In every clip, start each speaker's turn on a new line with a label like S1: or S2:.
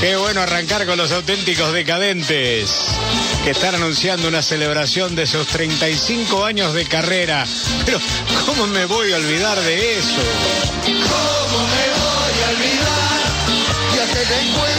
S1: Qué bueno arrancar con los auténticos decadentes que están anunciando una celebración de sus 35 años de carrera. Pero, ¿cómo me voy a olvidar de eso?
S2: ¿Cómo me voy a olvidar encuentro,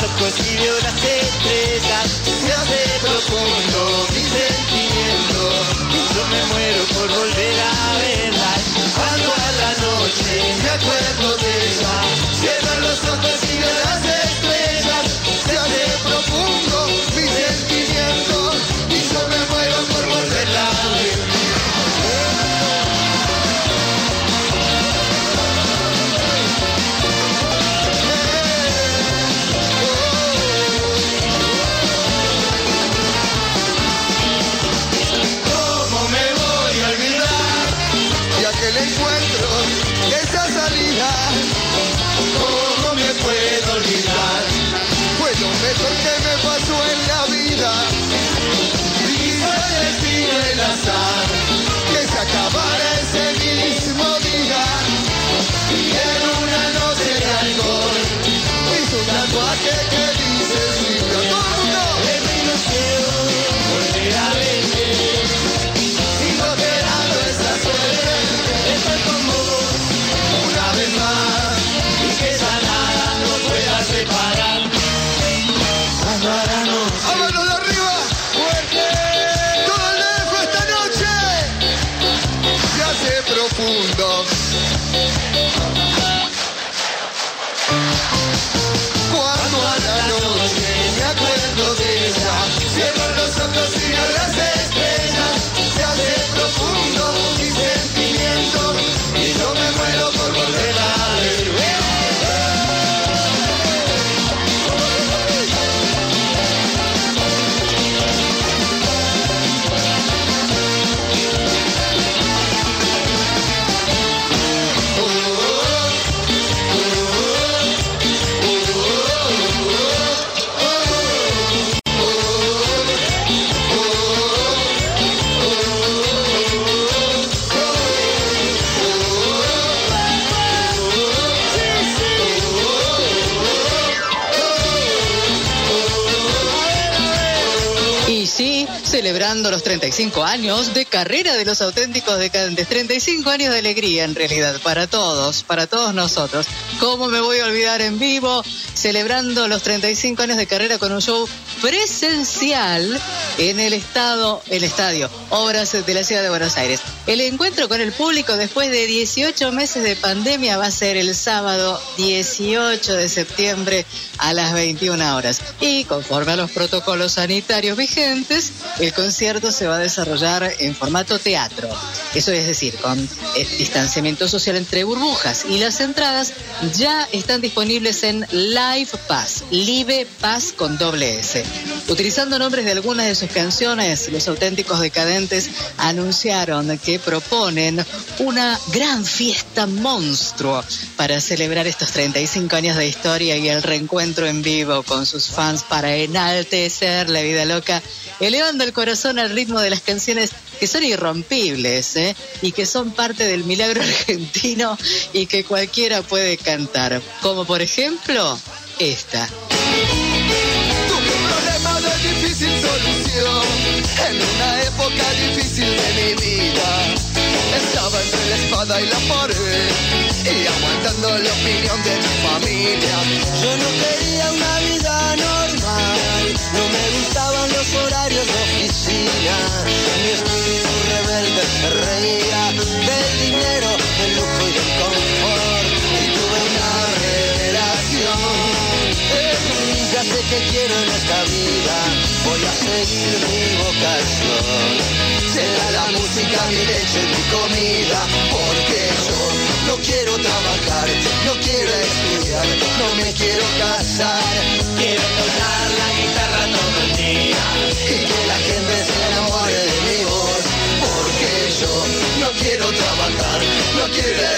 S2: y
S3: veo las estrellas.
S2: Se hace profundo mi sentimiento
S3: yo me muero a
S2: la noche ¡A mano de arriba! ¡Fuerte!
S4: Celebrando los 35 años de carrera de los auténticos decadentes. 35 años de alegría en realidad, para todos, para todos nosotros. ¿Cómo me voy a olvidar en vivo? Celebrando los 35 años de carrera con un show presencial en el estado, el estadio, Obras de la Ciudad de Buenos Aires. El encuentro con el público después de 18 meses de pandemia va a ser el sábado 18 de septiembre a las 21 horas. Y conforme a los protocolos sanitarios vigentes, el concierto se va a desarrollar en formato teatro. Eso es decir, con eh, distanciamiento social entre burbujas. Y las entradas ya están disponibles en Live Pass, Live Pass con doble S. Utilizando nombres de algunas de sus canciones, los auténticos decadentes anunciaron que proponen una gran fiesta monstruo para celebrar estos 35 años de historia y el reencuentro en vivo con sus fans para enaltecer la vida loca, elevando el corazón al ritmo de las canciones que son irrompibles ¿eh? y que son parte del milagro argentino y que cualquiera puede cantar, como por ejemplo esta.
S2: Y la pared y aguantando la opinión de mi familia.
S3: Yo no quería una vida normal, no me gustaban los horarios de oficina. Mi espíritu rebelde se reía del dinero, del lujo y del confort. Y tuve una revelación.
S2: Ya sé que quiero en esta vida, voy a seguir mi vocación. Será la música mi leche, mi comida, porque yo no quiero trabajar, no quiero estudiar, no me quiero casar. Quiero tocar la guitarra todo el día y que la gente se enamore de mi voz, porque yo no quiero trabajar, no quiero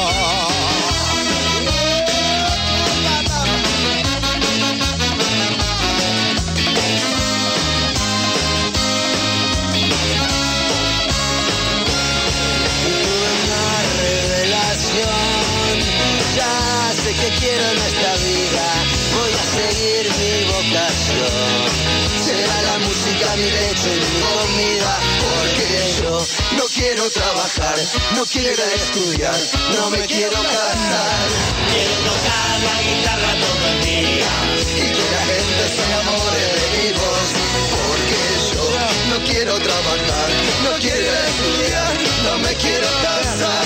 S2: Quiero trabajar, no quiero estudiar, no me quiero casar. Quiero tocar la guitarra todo el día y que la gente se enamore de mi porque yo no quiero trabajar, no quiero estudiar, no me quiero casar.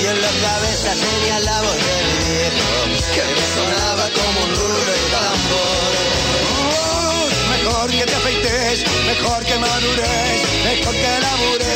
S2: Y en la cabeza tenía la voz del viejo, que me sonaba como un rulo de tambor.
S5: Mejor que te afeites, mejor que madures, mejor que labures.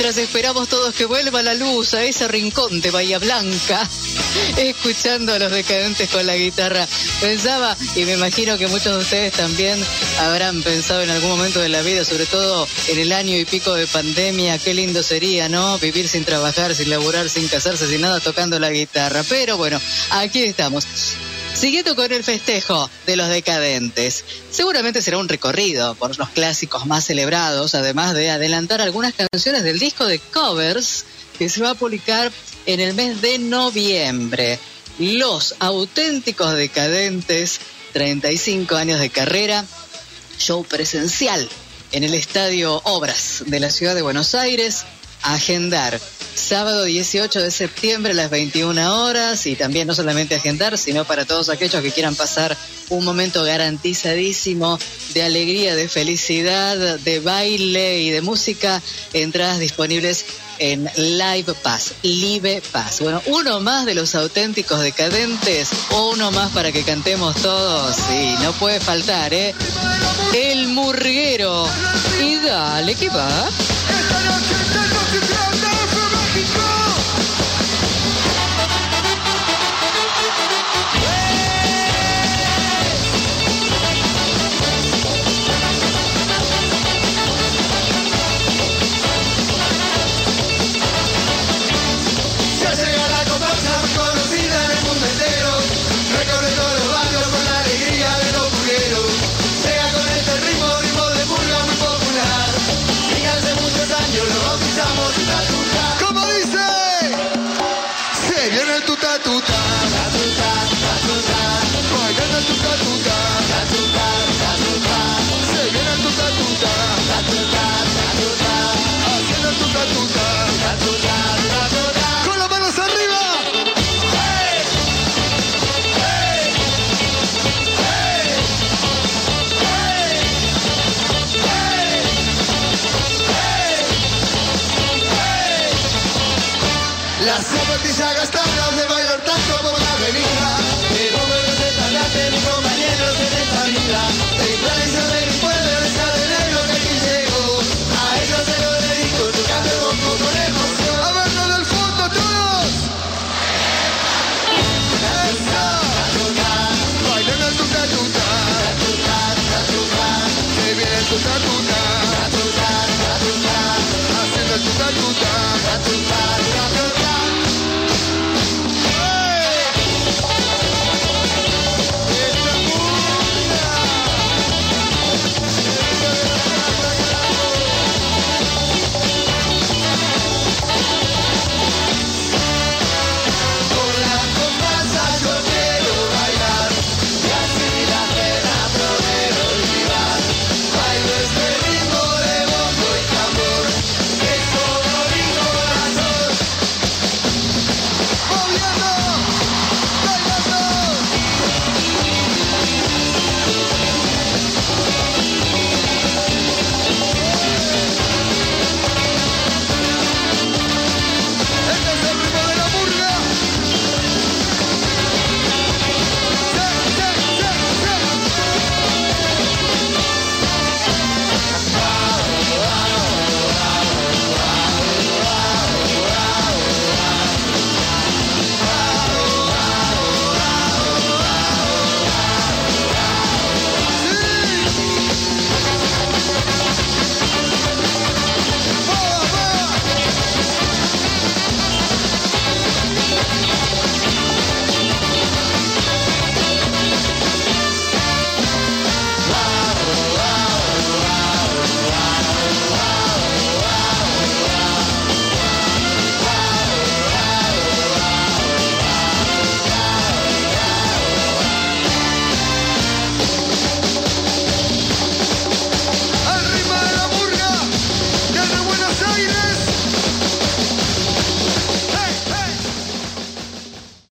S4: Mientras esperamos todos que vuelva la luz a ese rincón de Bahía Blanca, escuchando a los decadentes con la guitarra, pensaba, y me imagino que muchos de ustedes también habrán pensado en algún momento de la vida, sobre todo en el año y pico de pandemia, qué lindo sería, ¿no? Vivir sin trabajar, sin laburar, sin casarse, sin nada, tocando la guitarra. Pero bueno, aquí estamos. Siguiendo con el festejo de los decadentes, seguramente será un recorrido por los clásicos más celebrados, además de adelantar algunas canciones del disco de covers que se va a publicar en el mes de noviembre. Los auténticos decadentes, 35 años de carrera, show presencial en el Estadio Obras de la ciudad de Buenos Aires. Agendar sábado 18 de septiembre a las 21 horas y también no solamente agendar, sino para todos aquellos que quieran pasar un momento garantizadísimo de alegría, de felicidad, de baile y de música, entradas disponibles en Live Pass, Live Pass. Bueno, uno más de los auténticos decadentes, uno más para que cantemos todos, sí, no puede faltar, ¿eh? El murguero. Y dale, ¿qué va?
S5: Sakuna.